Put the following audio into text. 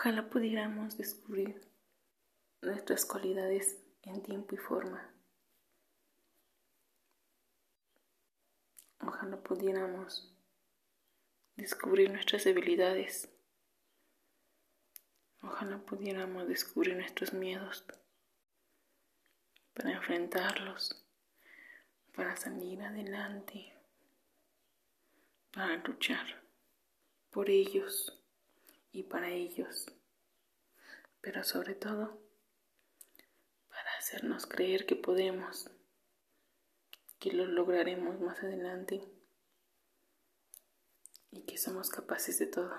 Ojalá pudiéramos descubrir nuestras cualidades en tiempo y forma. Ojalá pudiéramos descubrir nuestras debilidades. Ojalá pudiéramos descubrir nuestros miedos para enfrentarlos, para salir adelante, para luchar por ellos y para ellos, pero sobre todo para hacernos creer que podemos, que lo lograremos más adelante y que somos capaces de todo.